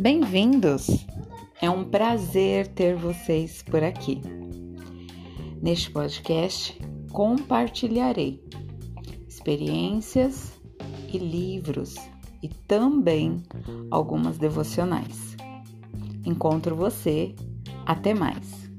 Bem-vindos! É um prazer ter vocês por aqui. Neste podcast, compartilharei experiências e livros e também algumas devocionais. Encontro você. Até mais!